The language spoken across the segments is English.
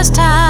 first time.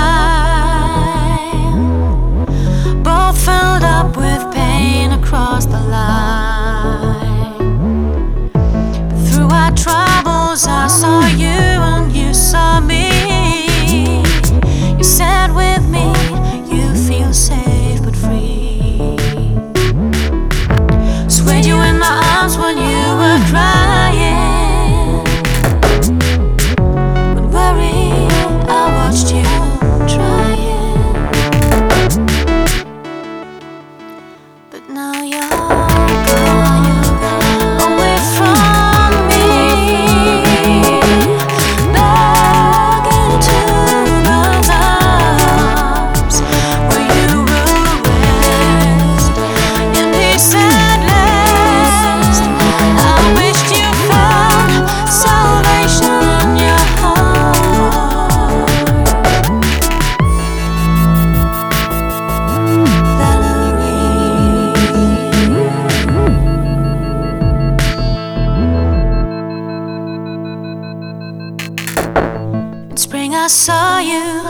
saw you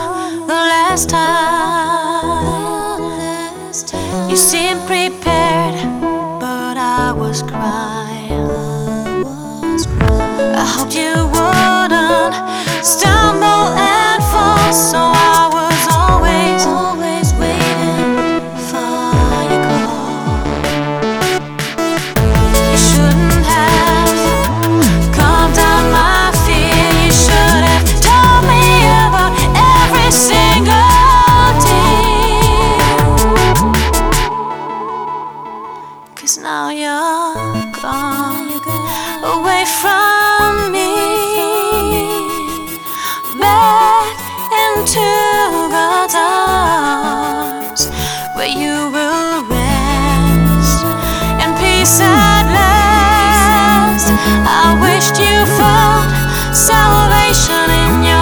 the last time. You seemed prepared, but I was crying. Away from me. Back into God's arms where you will rest in peace at last. I wished you found salvation in your